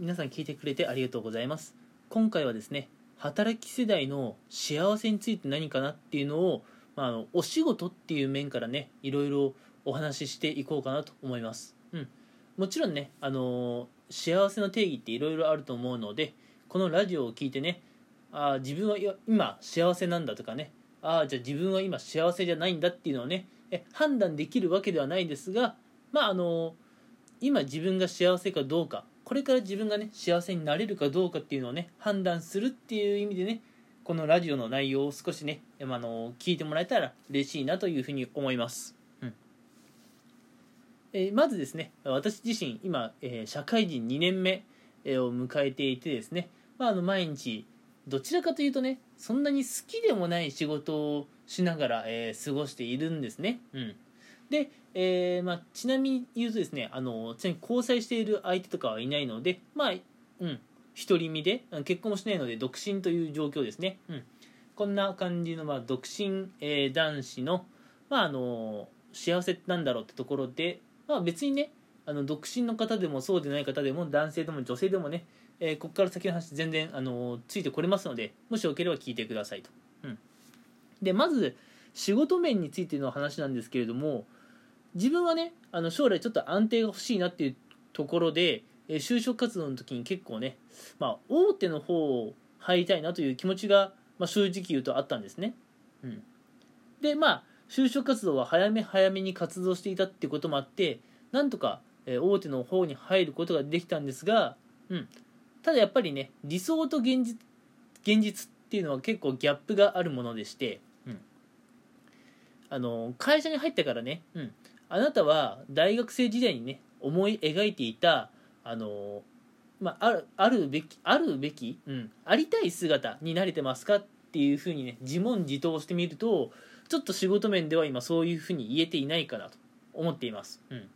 皆さん聞いてくれてありがとうございます。今回はですね働き世代の幸せについて何かなっていうのを、まあ、あのお仕事っていう面からねいろいろお話ししていこうかなと思います。うん。もちろんねあの幸せの定義っていろいろあると思うのでこのラジオを聞いてねあ自分は今幸せなんだとかねああじゃあ自分は今幸せじゃないんだっていうのをねえ判断できるわけではないですがまああの今自分が幸せかどうかこれから自分がね幸せになれるかどうかっていうのをね判断するっていう意味でねこのラジオの内容を少しねあの聞いてもらえたら嬉しいなというふうに思います、うん。えー、まずですね私自身今、えー、社会人2年目を迎えていてですね、まあ、あの毎日どちらかというとねそんなに好きでもない仕事をしながら、えー、過ごしているんですね、うん、で、えーまあ、ちなみに言うとですねあのちなみに交際している相手とかはいないのでまあうん独り身で結婚もしないので独身という状況ですね、うん、こんな感じの、まあ、独身、えー、男子の,、まあ、あの幸せなんだろうってところで、まあ、別にねあの独身の方でもそうでない方でも男性でも女性でもね、えー、ここから先の話全然あのついてこれますのでもしよければ聞いてくださいと、うん、でまず仕事面についての話なんですけれども自分はねあの将来ちょっと安定が欲しいなっていうところで、え、就職活動の時に結構ね、まあ、大手の方を入りたいなという気持ちが、まあ、正直言うとあったんですね、うん、でまあ就職活動は早め早めに活動していたってこともあってなんとか、え、大手の方に入ることができたんですが、うん、ただやっぱりね理想と現実現実っていうのは結構ギャップがあるものでして、うん、あの会社に入ってからね、うん、あなたは大学生時代にね思い描いていたあのまあ、あるあるべきあるべき、うん、ありたい姿になれてますかっていうふうにね自問自答してみるとちょっと仕事面では今そういうふうに言えていないかなと思っています、うん、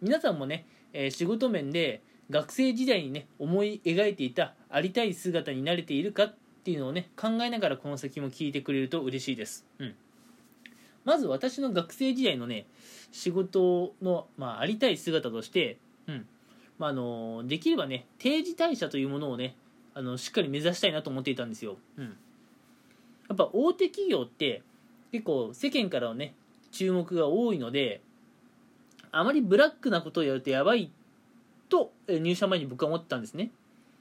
皆さんもね、えー、仕事面で学生時代にね思い描いていたありたい姿になれているかっていうのをね考えながらこの先も聞いてくれると嬉しいです、うん、まず私の学生時代のね仕事の、まあ、ありたい姿として、うん。まあ、あのできればね定時退社というものをねあのしっかり目指したいなと思っていたんですよ、うん、やっぱ大手企業って結構世間からのね注目が多いのであまりブラックなことをやるとやばいと入社前に僕は思ってたんですね。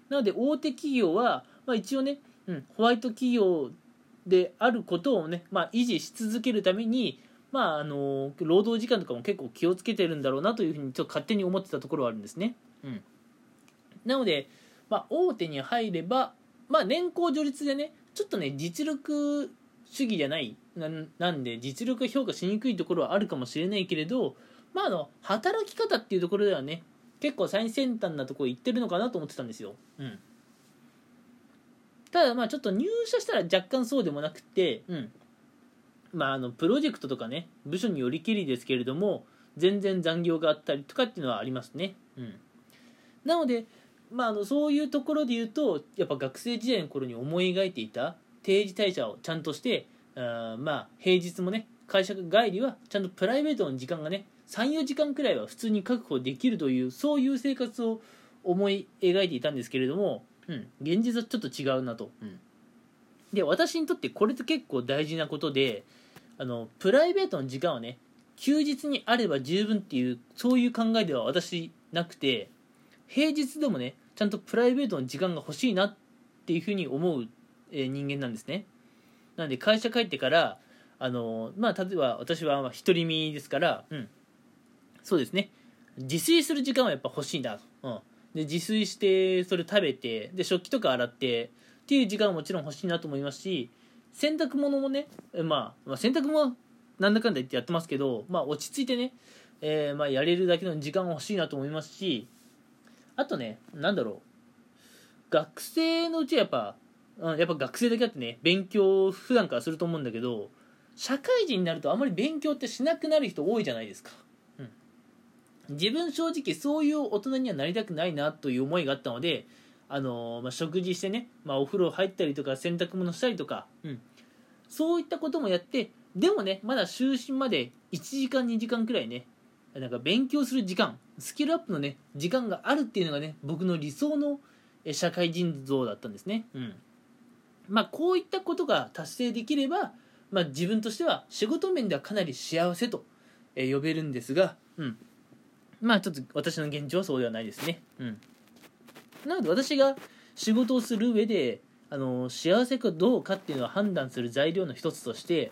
なので大手企業は、まあ、一応ね、うん、ホワイト企業であることをね、まあ、維持し続けるためにまあ、あの労働時間とかも結構気をつけてるんだろうなというふうにちょっと勝手に思ってたところはあるんですね。うん、なので、まあ、大手に入れば、まあ、年功序列でねちょっとね実力主義じゃないなんで実力が評価しにくいところはあるかもしれないけれど、まあ、あの働き方っていうところではね結構最先端なところ行ってるのかなと思ってたんですよ。うん、ただまあちょっと入社したら若干そうでもなくて、うん、まあ、あのプロジェクトとかね部署によりけりですけれども全然残業があったりとかっていうのはありますね、うん、なので、まあ、あのそういうところで言うとやっぱ学生時代の頃に思い描いていた定時退社をちゃんとしてあまあ平日もね会社帰りはちゃんとプライベートの時間がね34時間くらいは普通に確保できるというそういう生活を思い描いていたんですけれども、うん、現実はちょっと違うなと、うん、で私にとってこれって結構大事なことであのプライベートの時間はね休日にあれば十分っていうそういう考えでは私なくて平日でもねちゃんとプライベートの時間が欲しいなっていうふうに思う、え人間なんですね。なので会社帰ってからあのまあ例えば私は独り身ですからうん。そうですね。自炊する時間はやっぱ欲しいんだうん、で自炊してそれ食べてで食器とか洗ってっていう時間はもちろん欲しいなと思いますし洗濯物もね、まあ、まあ、洗濯もなんだかんだ言ってやってますけど、まあ、落ち着いてね、えー、まあ、やれるだけの時間が欲しいなと思いますしあとねなんだろう。学生のうちはやっぱ、うん、やっぱ学生だけあってね勉強普段からすると思うんだけど社会人になるとあまり勉強ってしなくなる人多いじゃないですか、自分正直そういう大人にはなりたくないなという思いがあったのであのまあ、食事してね、まあ、お風呂入ったりとか洗濯物したりとか、うん、そういったこともやってでもねまだ就寝まで1時間2時間くらいねなんか勉強する時間スキルアップのね時間があるっていうのがね僕の理想の社会人像だったんですね。うん。まあこういったことが達成できれば、まあ、自分としては仕事面ではかなり幸せと呼べるんですがうん。まあちょっと私の現状はそうではないですね。うん。なので私が仕事をする上であの幸せかどうかっていうのを判断する材料の一つとして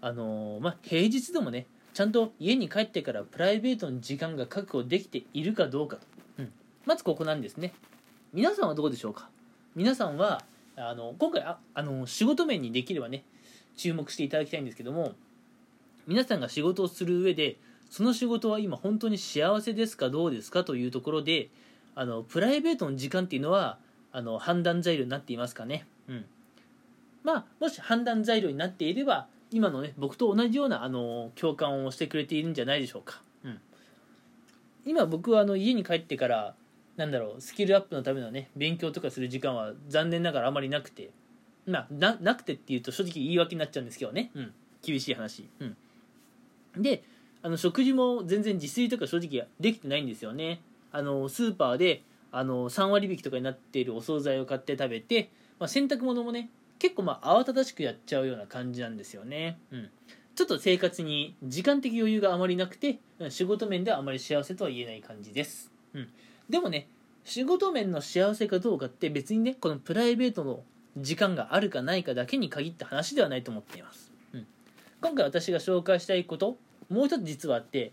あの、まあ、平日でもねちゃんと家に帰ってからプライベートの時間が確保できているかどうかと、うん、まずここなんですね。皆さんはどうでしょうか？皆さんはあの今回ああの仕事面にできればね注目していただきたいんですけども皆さんが仕事をする上でその仕事は今本当に幸せですかどうですかというところであのプライベートの時間っていうのはあの判断材料になっていますかね。うん。まあもし判断材料になっていれば今のね僕と同じようなあの共感をしてくれているんじゃないでしょうか、うん、今僕はあの家に帰ってからなんだろうスキルアップのためのね勉強とかする時間は残念ながらあまりなくてまあななくてっていうと正直言い訳になっちゃうんですけどね、うん、厳しい話、うん、であの食事も全然自炊とか正直できてないんですよねあのスーパーであの3割引きとかになっているお惣菜を買って食べて、まあ、洗濯物もね結構まあ慌ただしくやっちゃうような感じなんですよね。うん。ちょっと生活に時間的余裕があまりなくて、仕事面ではあまり幸せとは言えない感じです。うん。でもね、仕事面の幸せかどうかって別にね、このプライベートの時間があるかないかだけに限った話ではないと思っています。うん。今回私が紹介したいこと、もう一つ実はあって、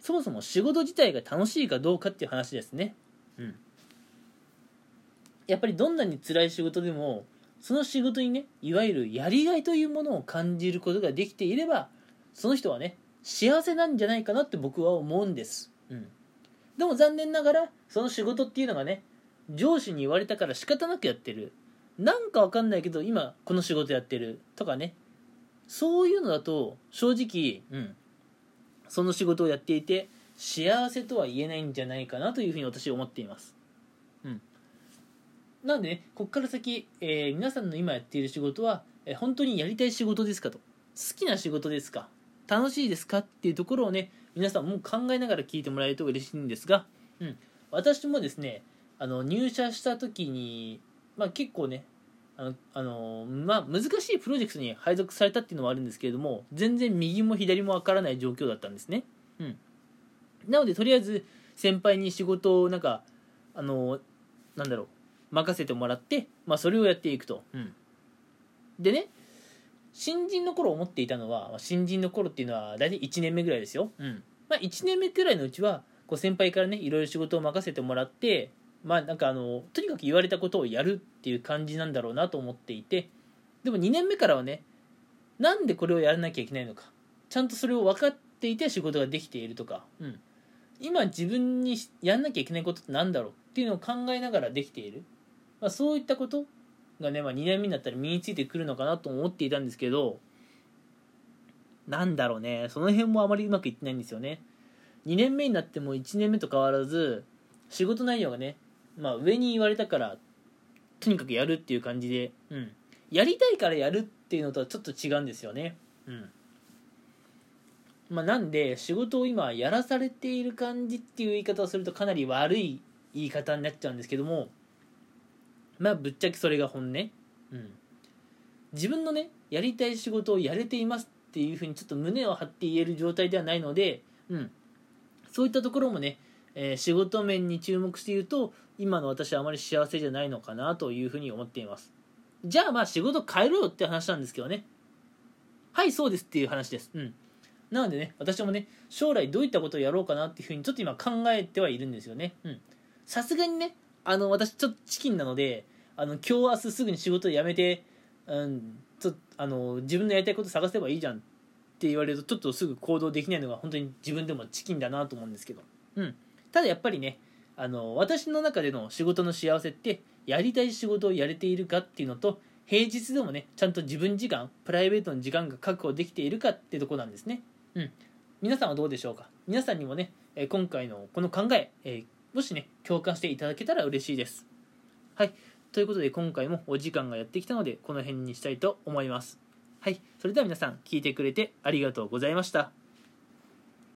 そもそも仕事自体が楽しいかどうかっていう話ですね。うん。やっぱりどんなに辛い仕事でもその仕事にねいわゆるやりがいというものを感じることができていればその人はね幸せなんじゃないかなって僕は思うんです、うん、でも残念ながらその仕事っていうのがね上司に言われたから仕方なくやってる。なんかわかんないけど今この仕事やってるとかね。そういうのだと正直、うん、その仕事をやっていて幸せとは言えないんじゃないかなというふうに私は思っていますなのでね、ここから先、えー、皆さんの今やっている仕事は、えー、本当にやりたい仕事ですかと。好きな仕事ですか楽しいですかっていうところをね、皆さんも考えながら聞いてもらえると嬉しいんですが、うん。私もですね、あの、入社した時に、まあ結構ね、あの、あのまあ難しいプロジェクトに配属されたっていうのはあるんですけれども、全然右も左もわからない状況だったんですね。うん。なので、とりあえず、先輩に仕事をなんか、あのなんだろう、任せてもらって、まあ、それをやっていくと、うん、でね新人の頃思っていたのは新人の頃っていうのは大体1年目ぐらいですよ、うんまあ、1年目くらいのうちはこう先輩からねいろいろ仕事を任せてもらってまあなんかあのとにかく言われたことをやるっていう感じなんだろうなと思っていてでも2年目からはねなんでこれをやらなきゃいけないのかちゃんとそれを分かっていて仕事ができているとか、うん、今自分にやんなきゃいけないことって何だろうっていうのを考えながらできている。まあ、そういったことがね、まあ、2年目になったら身についてくるのかなと思っていたんですけどなんだろうねその辺もあまりうまくいってないんですよね。2年目になっても1年目と変わらず仕事内容がね、まあ、上に言われたからとにかくやるっていう感じで、うん、やりたいからやるっていうのとはちょっと違うんですよね。うん。まあ、なんで仕事を今やらされている感じっていう言い方をするとかなり悪い言い方になっちゃうんですけどもまあぶっちゃけそれが本音、うん、自分のねやりたい仕事をやれていますっていうふうにちょっと胸を張って言える状態ではないので、うん、そういったところもね、えー、仕事面に注目して言うと今の私はあまり幸せじゃないのかなというふうに思っています。じゃあまあ仕事変えろよって話なんですけどね。はいそうですっていう話です。うん。なのでね私もね将来どういったことをやろうかなっていうふうにちょっと今考えてはいるんですよね。うん。さすがにねあの私ちょっとチキンなのであの今日明日すぐに仕事辞めて、うん、ちょあの自分のやりたいこと探せばいいじゃんって言われるとちょっとすぐ行動できないのが本当に自分でもチキンだなと思うんですけど、うん、ただやっぱりねあの私の中での仕事の幸せってやりたい仕事をやれているかっていうのと平日でもねちゃんと自分時間プライベートの時間が確保できているかってとこなんですね、うん、皆さんはどうでしょうか？皆さんにもね今回のこの考ええもしね共感していただけたら嬉しいですはいということで今回もお時間がやってきたのでこの辺にしたいと思います。はい。それでは皆さん聞いてくれてありがとうございました。